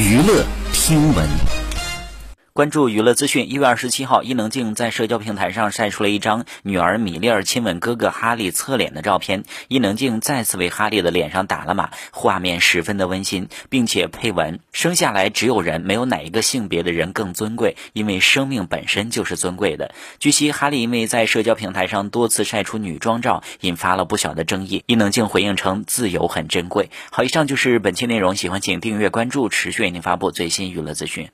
娱乐听闻。关注娱乐资讯，一月二十七号，伊能静在社交平台上晒出了一张女儿米莉儿亲吻哥哥哈利侧脸的照片。伊能静再次为哈利的脸上打了码，画面十分的温馨，并且配文：“生下来只有人，没有哪一个性别的人更尊贵，因为生命本身就是尊贵的。”据悉，哈利因为在社交平台上多次晒出女装照，引发了不小的争议。伊能静回应称：“自由很珍贵。”好，以上就是本期内容，喜欢请订阅关注，持续为您发布最新娱乐资讯。